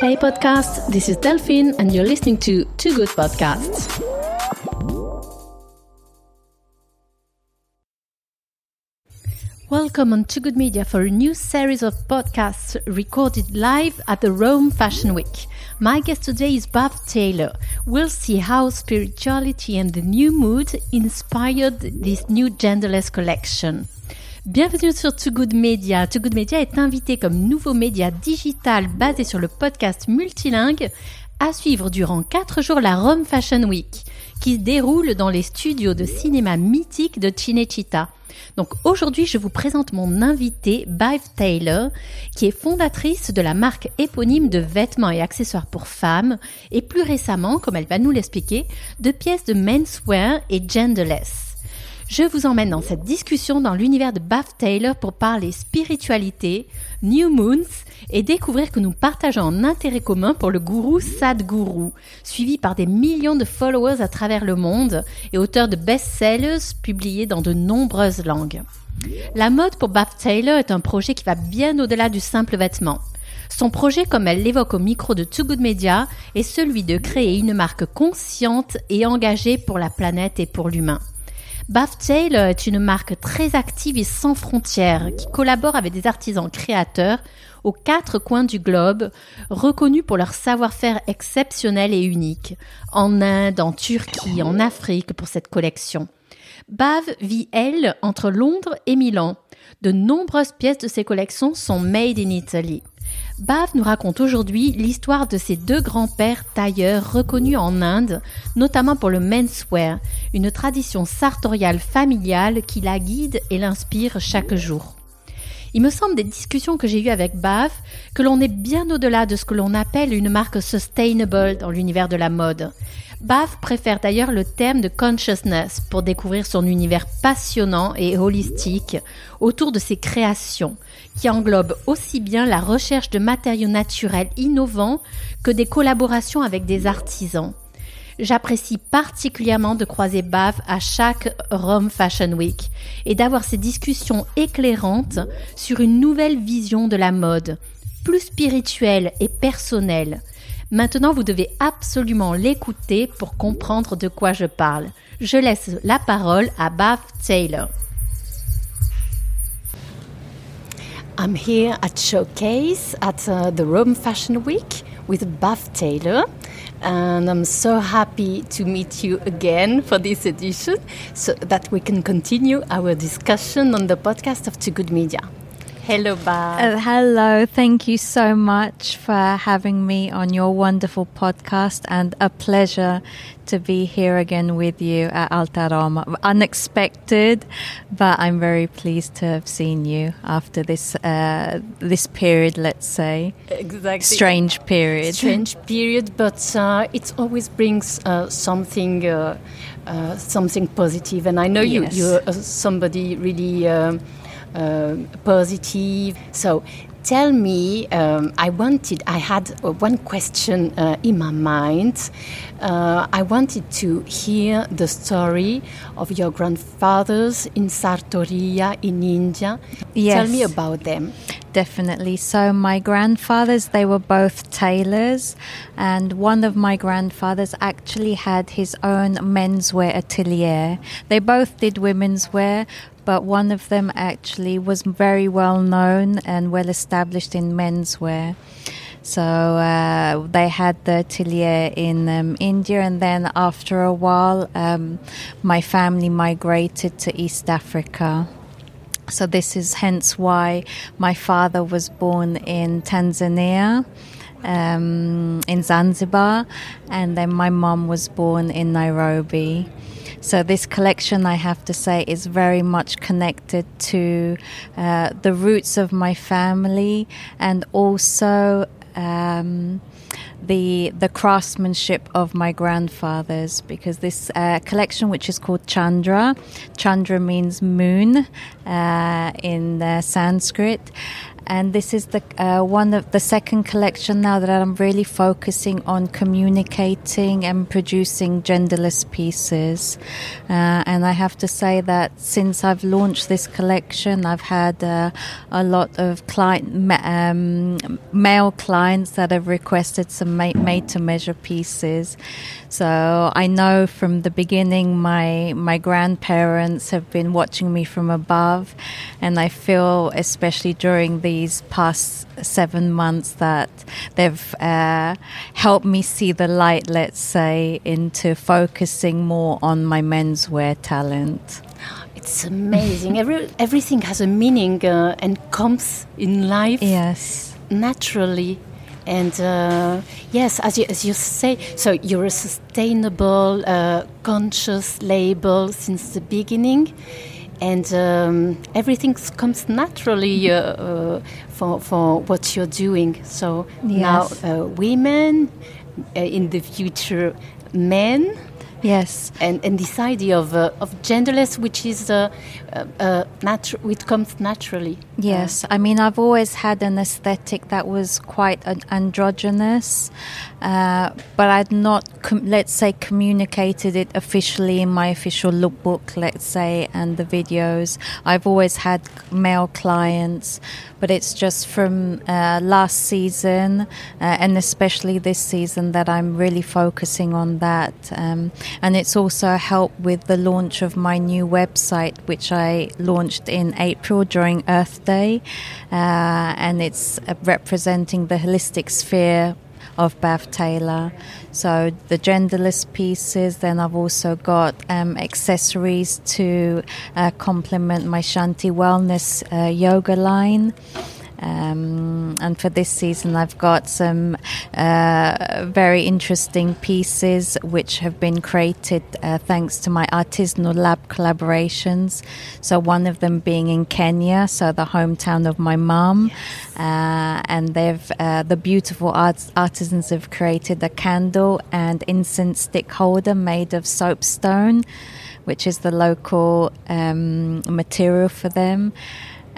Hey podcast, this is Delphine and you're listening to Too Good Podcasts. Welcome on Too Good Media for a new series of podcasts recorded live at the Rome Fashion Week. My guest today is Bav Taylor. We'll see how spirituality and the new mood inspired this new genderless collection. Bienvenue sur Too Good Media. Too Good Media est invité comme nouveau média digital basé sur le podcast multilingue à suivre durant 4 jours la Rome Fashion Week qui se déroule dans les studios de cinéma mythiques de Cinecittà. Donc aujourd'hui, je vous présente mon invité, Bive Taylor, qui est fondatrice de la marque éponyme de vêtements et accessoires pour femmes et plus récemment, comme elle va nous l'expliquer, de pièces de menswear et genderless. Je vous emmène dans cette discussion dans l'univers de Bath Taylor pour parler spiritualité, New Moons et découvrir que nous partageons un intérêt commun pour le gourou Sadhguru, suivi par des millions de followers à travers le monde et auteur de best-sellers publiés dans de nombreuses langues. La mode pour Bath Taylor est un projet qui va bien au-delà du simple vêtement. Son projet, comme elle l'évoque au micro de Too Good Media, est celui de créer une marque consciente et engagée pour la planète et pour l'humain. Baftail est une marque très active et sans frontières qui collabore avec des artisans créateurs aux quatre coins du globe, reconnus pour leur savoir-faire exceptionnel et unique, en Inde, en Turquie, en Afrique pour cette collection. Bav vit, elle, entre Londres et Milan. De nombreuses pièces de ses collections sont made in Italy. Bav nous raconte aujourd'hui l'histoire de ses deux grands-pères tailleurs reconnus en Inde, notamment pour le menswear, une tradition sartoriale familiale qui la guide et l'inspire chaque jour. Il me semble des discussions que j'ai eues avec Bav que l'on est bien au-delà de ce que l'on appelle une marque sustainable dans l'univers de la mode. Bath préfère d'ailleurs le thème de consciousness pour découvrir son univers passionnant et holistique autour de ses créations, qui englobe aussi bien la recherche de matériaux naturels innovants que des collaborations avec des artisans. J'apprécie particulièrement de croiser Bath à chaque Rome Fashion Week et d'avoir ces discussions éclairantes sur une nouvelle vision de la mode, plus spirituelle et personnelle, Maintenant, vous devez absolument l'écouter pour comprendre de quoi je parle. Je laisse la parole à Bath Taylor. I'm here at Showcase at uh, the Rome Fashion Week with Bav Taylor. And I'm so happy to meet you again for this edition so that we can continue our discussion on the podcast of Too Good Media. Hello, Bav. Uh, hello. Thank you so much for having me on your wonderful podcast and a pleasure to be here again with you at Alta Roma. Unexpected, but I'm very pleased to have seen you after this uh, this period, let's say. Exactly. Strange period. Strange period, but uh, it always brings uh, something uh, uh, something positive. And I know yes. you you're somebody really um, uh, positive. So tell me, um, I wanted, I had uh, one question uh, in my mind. Uh, I wanted to hear the story of your grandfathers in Sartoria in India. Yes. Tell me about them. Definitely. So, my grandfathers, they were both tailors, and one of my grandfathers actually had his own menswear atelier. They both did women's wear, but one of them actually was very well known and well established in menswear. So uh, they had the atelier in um, India, and then after a while, um, my family migrated to East Africa. So this is hence why my father was born in Tanzania. Um, in Zanzibar, and then my mom was born in Nairobi. So this collection, I have to say, is very much connected to uh, the roots of my family and also. Um, the the craftsmanship of my grandfathers because this uh, collection which is called Chandra Chandra means moon uh, in Sanskrit and this is the uh, one of the second collection now that I'm really focusing on communicating and producing genderless pieces. Uh, and I have to say that since I've launched this collection, I've had uh, a lot of client um, male clients that have requested some made to measure pieces. So I know from the beginning my my grandparents have been watching me from above, and I feel especially during these past seven months that they've uh, helped me see the light. Let's say into focusing more on my menswear talent. It's amazing. Every, everything has a meaning uh, and comes in life. Yes. Naturally. And uh, yes, as you, as you say, so you're a sustainable, uh, conscious label since the beginning, and um, everything comes naturally uh, uh, for for what you're doing. So yes. now, uh, women, uh, in the future, men Yes, and and this idea of uh, of genderless, which is uh, uh, uh natural, which comes naturally. Yes, I mean I've always had an aesthetic that was quite an androgynous, uh, but I'd not, let's say, communicated it officially in my official lookbook, let's say, and the videos. I've always had male clients, but it's just from uh, last season and especially this season that I'm really focusing on that. Um, and it's also helped with the launch of my new website, which I launched in April during Earth Day. Uh, and it's uh, representing the holistic sphere of Bav Taylor. So the genderless pieces. Then I've also got um, accessories to uh, complement my Shanti Wellness uh, yoga line. Um, and for this season, I've got some uh, very interesting pieces which have been created uh, thanks to my artisanal lab collaborations. So, one of them being in Kenya, so the hometown of my mum. Yes. Uh, and they've uh, the beautiful arts, artisans have created a candle and incense stick holder made of soapstone, which is the local um, material for them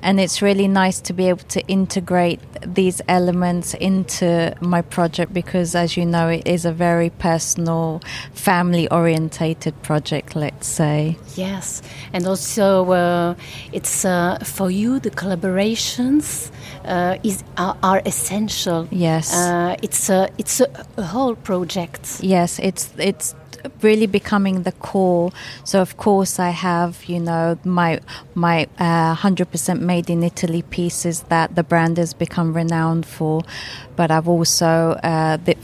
and it's really nice to be able to integrate these elements into my project because as you know it is a very personal family orientated project let's say. Yes. And also uh, it's uh, for you the collaborations uh, is are, are, essential. Yes. Uh, it's a it's a, a whole project. Yes it's it's really becoming the core. So of course I have you know my my uh, hundred percent made in Italy pieces that the brand has become renowned for, but I've also uh, the,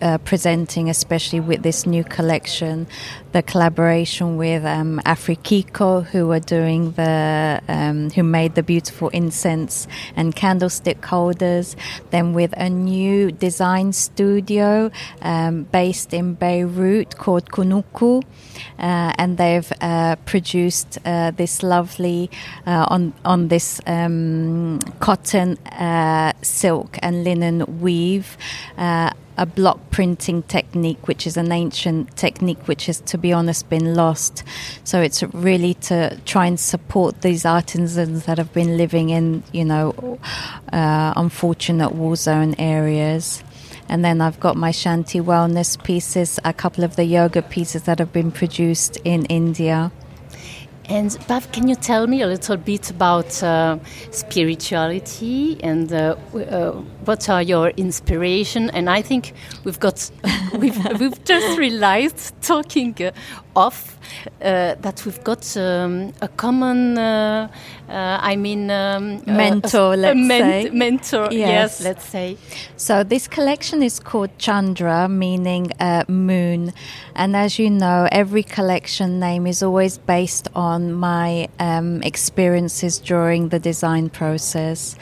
uh, presenting, especially with this new collection, the collaboration with um, Afrikiko, who are doing the, um, who made the beautiful incense and candlestick holders. Then with a new design studio um, based in Beirut called Kunuku, uh, and they've uh, produced uh, this lovely on on this um, cotton, silk, and linen weave a block printing technique, which is an ancient technique which has, to be honest, been lost. So it's really to try and support these artisans that have been living in, you know, uh, unfortunate war zone areas. And then I've got my Shanti wellness pieces, a couple of the yoga pieces that have been produced in India. And Bav, can you tell me a little bit about uh, spirituality and uh, uh, what are your inspiration? And I think we've got we've we've just realized talking uh, off uh, that we've got um, a common, uh, uh, I mean, um, mentor, let's men say. Mentor, yes. yes. let's say. So this collection is called Chandra, meaning uh, moon. And as you know, every collection name is always based on my um, experiences during the design process.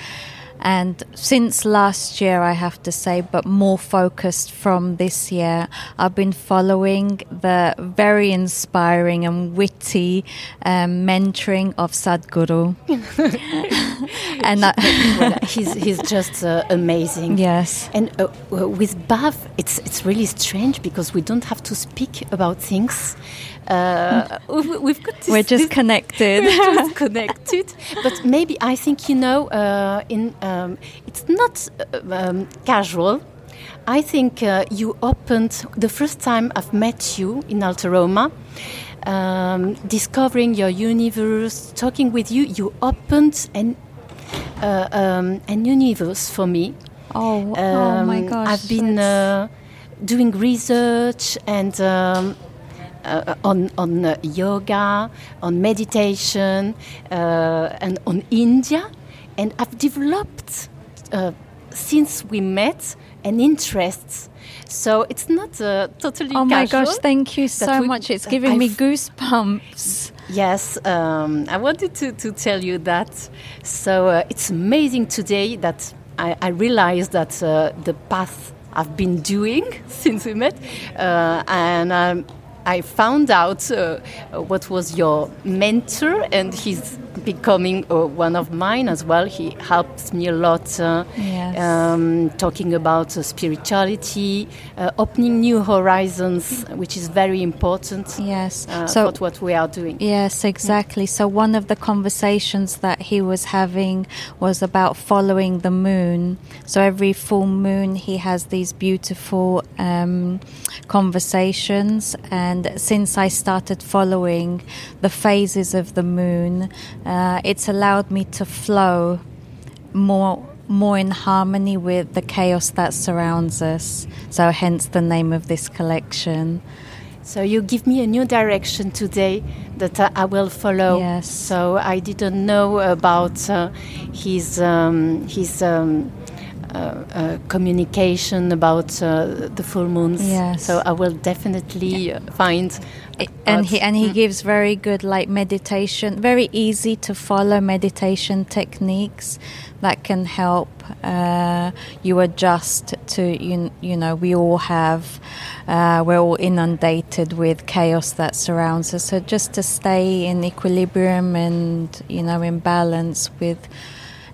And since last year, I have to say, but more focused from this year, I've been following the very inspiring and witty um, mentoring of Sadhguru. and well, he's, he's just uh, amazing. Yes. And uh, with Bav, it's, it's really strange because we don't have to speak about things. Uh, we've got this, we're just this, connected. We're just connected. But maybe I think you know uh, in um, it's not uh, um, casual. I think uh, you opened the first time I've met you in Alta Roma, um, discovering your universe, talking with you. You opened an uh, um, an universe for me. Oh, oh my Um, gosh! I've been uh, doing research and um, uh, on on uh, yoga, on meditation, uh, and on India, and I've developed uh, since we met an interest. So it's not uh, totally. oh my gosh! Thank you so much. It's giving me I've- goosebumps. Yes, um, I wanted to, to tell you that. So uh, it's amazing today that I, I realized that uh, the path I've been doing since we met, uh, and um, I found out uh, what was your mentor, and he's becoming uh, one of mine as well. He helps me a lot, uh, Yes. um, talking about uh, spirituality, uh, opening new horizons, which is very important Yes. uh, so what we are doing. Yes, exactly. So one of the conversations that he was having was about following the moon. So every full moon, he has these beautiful um, conversations. And since I started following the phases of the moon, uh, it's allowed me to flow more more in harmony with the chaos that surrounds us. So hence the name of this collection. So you give me a new direction today that I will follow. Yes. So I didn't know about uh, his um, his um, uh, uh, communication about uh, the full moons. Yes. So I will definitely uh, find. And he and he gives very good like meditation very easy to follow meditation techniques that can help uh, you adjust to you, you know we all have uh, we're all inundated with chaos that surrounds us. So just to stay in equilibrium and you know in balance with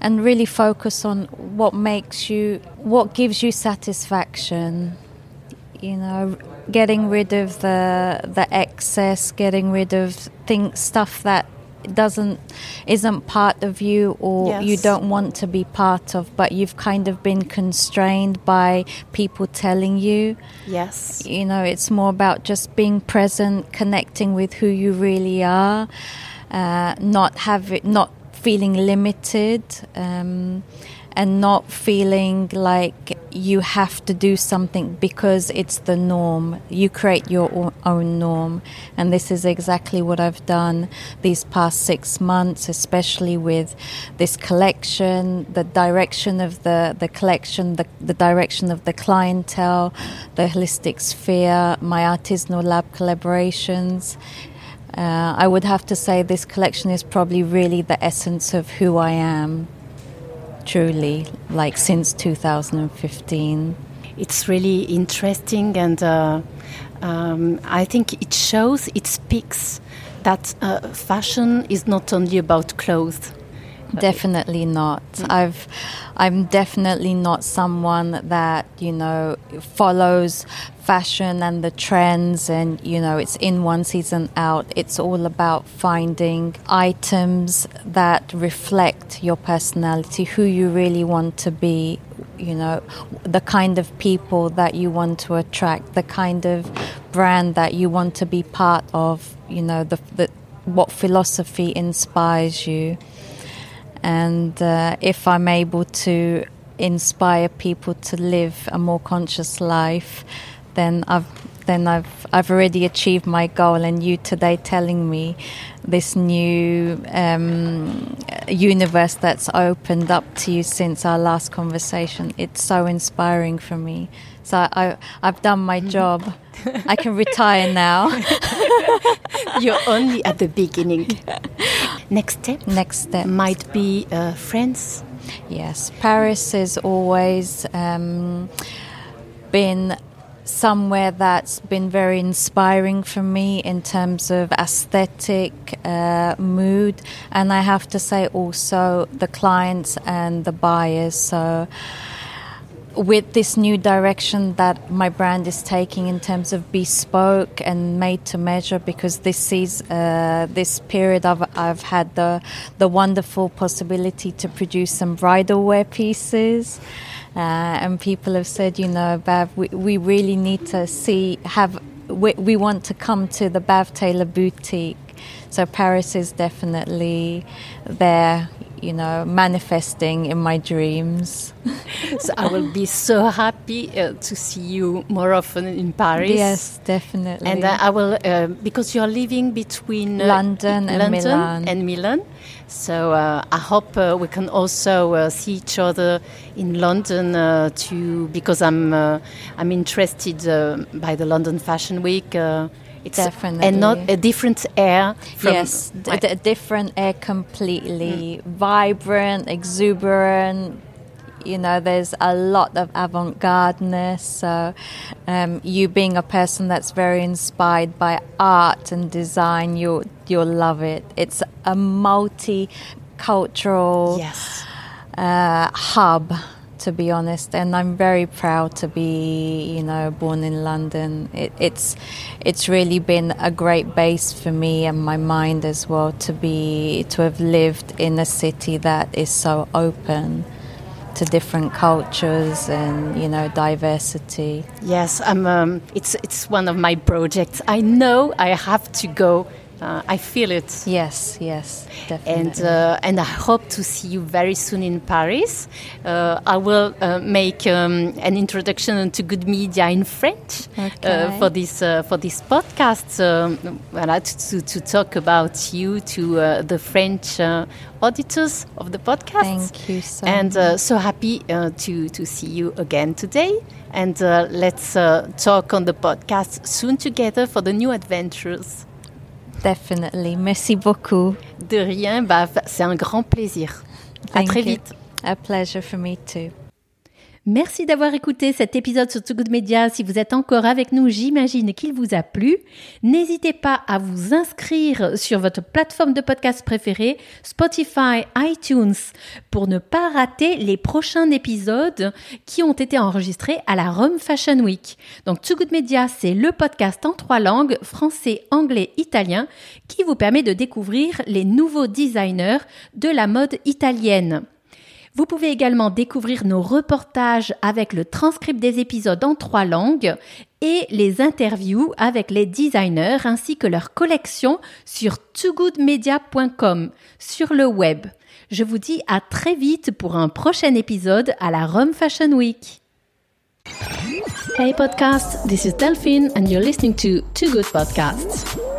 and really focus on what makes you what gives you satisfaction you know getting rid of the the excess getting rid of things stuff that doesn't isn't part of you or you don't want to be part of but you've kind of been constrained by people telling you Yes. you know it's more about just being present connecting with who you really are uh, not have it not feeling limited um, and not feeling like you have to do something because it's the norm. You create your own norm. And this is exactly what I've done these past 6 months especially with this collection the direction of the the collection the, the direction of the clientele the holistic sphere my artisanal lab collaborations. Uh, I would have to say this collection is probably really the essence of who I am, truly, like since 2015. It's really interesting, and uh, um, I think it shows, it speaks that uh, fashion is not only about clothes. Definitely not. I've, I'm definitely not someone that you know follows fashion and the trends, and you know it's in one season out. It's all about finding items that reflect your personality, who you really want to be. You know, the kind of people that you want to attract, the kind of brand that you want to be part of. You know, the, the what philosophy inspires you and uh, if I'm able to inspire people to live a more conscious life, then I've then I've I've already achieved my goal. And you today telling me this new um, universe that's opened up to you since our last conversation, it's so inspiring for me. So I, I've done my job. I can retire now. You're only at the beginning. Next step Next step. might be uh, France. Yes, Paris has always um, been somewhere that's been very inspiring for me in terms of aesthetic, uh, mood, and I have to say also the clients and the buyers. So with this new direction that my brand is taking in terms of bespoke and made to measure, because this is uh, this period I've, I've had the the wonderful possibility to produce some bridal wear pieces. Uh, and people have said, you know, Bav, we, we really need to see, have, we, we want to come to the Bav Taylor boutique. So Paris is definitely there, you know, manifesting in my dreams. so I will be so happy uh, to see you more often in Paris. Yes, definitely. And uh, I will, uh, because you're living between uh, London and London Milan. And Milan. So uh, I hope uh, we can also see each other in London to because I'm I'm interested by the London Fashion Week. It's Definitely. and not a different air. yes, a different air completely. Mm. Vibrant, exuberant. You know, there's a lot of avant gardeness. So, um, you being a person that's very inspired by art and design, you'll you'll love it. It's a multicultural yes. uh, hub to be honest. And I'm very proud to be, you know, born in London. It, it's it's really been a great base for me and my mind as well to be to have lived in a city that is so open to different cultures and you know diversity. Yes, I'm. Um, it's it's one of my projects. I know I have to go uh, I feel it. Yes, yes, definitely. And uh, and I hope to see you very soon in Paris. Uh, I will uh, make um, an introduction Too Good Media in French uh, okay. for this uh, for this podcast. Um, to, to talk about you to the French auditors of the podcast. Thank you so and so happy to to see you again today. And let's talk on the podcast soon together for the new adventures. Definitely. Merci beaucoup. De rien, bah, c'est un grand plaisir. Thank à très you. vite. A pleasure for me too. Merci d'avoir écouté cet épisode sur Too Good Media. Si vous êtes encore avec nous, j'imagine qu'il vous a plu. N'hésitez pas à vous inscrire sur votre plateforme de podcast préférée, Spotify, iTunes, pour ne pas rater les prochains épisodes qui ont été enregistrés à la Rome Fashion Week. Donc Too Good Media, c'est le podcast en trois langues, français, anglais, italien, qui vous permet de découvrir les nouveaux designers de la mode italienne. Vous pouvez également découvrir nos reportages avec le transcript des épisodes en trois langues et les interviews avec les designers ainsi que leur collection sur toogoodmedia.com sur le web. Je vous dis à très vite pour un prochain épisode à la Rome Fashion Week. Hey podcast, this is Delphine and you're listening to Too Good Podcasts.